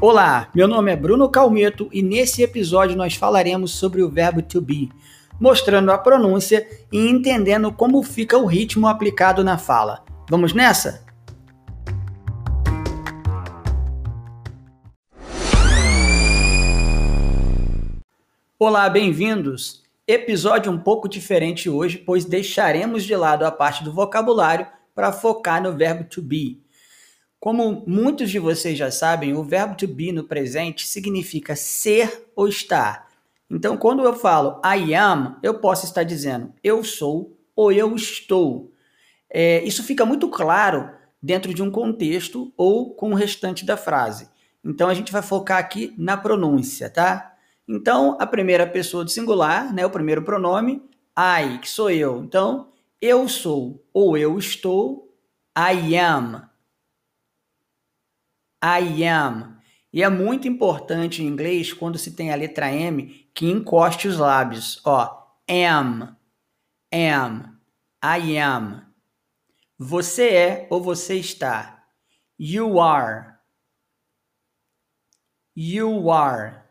Olá, meu nome é Bruno Calmeto e nesse episódio nós falaremos sobre o verbo to be, mostrando a pronúncia e entendendo como fica o ritmo aplicado na fala. Vamos nessa? Olá, bem-vindos! Episódio um pouco diferente hoje, pois deixaremos de lado a parte do vocabulário para focar no verbo to be. Como muitos de vocês já sabem, o verbo to be no presente significa ser ou estar. Então, quando eu falo I am, eu posso estar dizendo eu sou ou eu estou. É, isso fica muito claro dentro de um contexto ou com o restante da frase. Então, a gente vai focar aqui na pronúncia, tá? Então, a primeira pessoa do singular, né, o primeiro pronome, I, que sou eu. Então, eu sou ou eu estou, I am. I am. E é muito importante em inglês, quando se tem a letra M, que encoste os lábios. Ó, am, am, I am. Você é ou você está. You are. You are.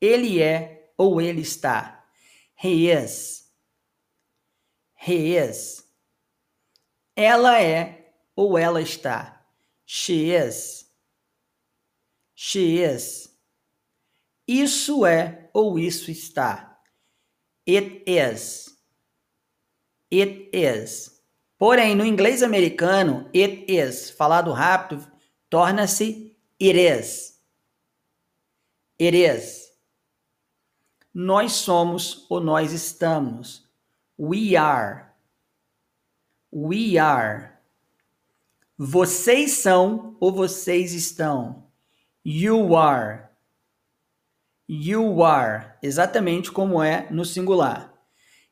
Ele é ou ele está. He is. He is. Ela é ou ela está. She is. She is. Isso é ou isso está. It is. It is. Porém, no inglês americano, it is, falado rápido, torna-se it is. It is. Nós somos ou nós estamos. We are. We are. Vocês são ou vocês estão. You are. You are. Exatamente como é no singular.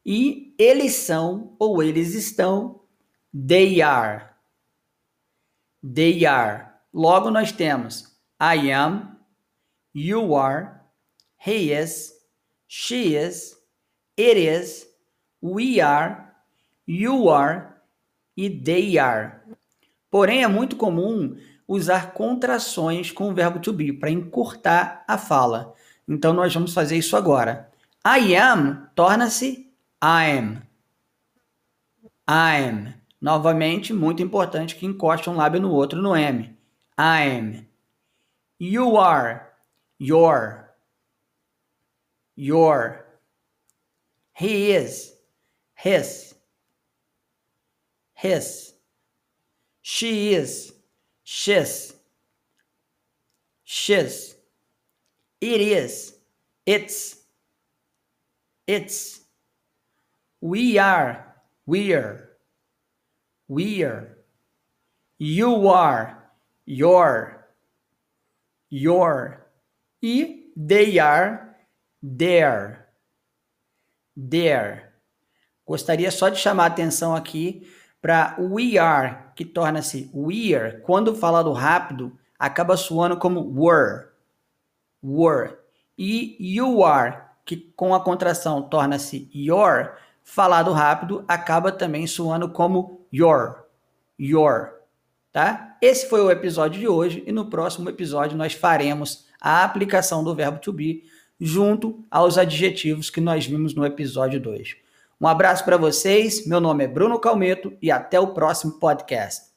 E eles são ou eles estão. They are. They are. Logo nós temos I am, you are, he is, she is, it is, we are, you are e they are. Porém, é muito comum usar contrações com o verbo to be para encurtar a fala. Então, nós vamos fazer isso agora. I am torna-se I'm. I'm. Novamente, muito importante que encoste um lábio no outro no M. I'm. You are. Your. Your. He is. His. His. She is. She's. She's. It is. It's. It's. We are. We're. We're. You are. You're. Your. E they are. There. There. Gostaria só de chamar a atenção aqui para we are, que torna-se we're, quando falado rápido, acaba soando como were. Were. E you are, que com a contração torna-se your, falado rápido, acaba também soando como your. Your. Tá? Esse foi o episódio de hoje e no próximo episódio nós faremos a aplicação do verbo to be junto aos adjetivos que nós vimos no episódio 2. Um abraço para vocês, meu nome é Bruno Calmeto e até o próximo podcast.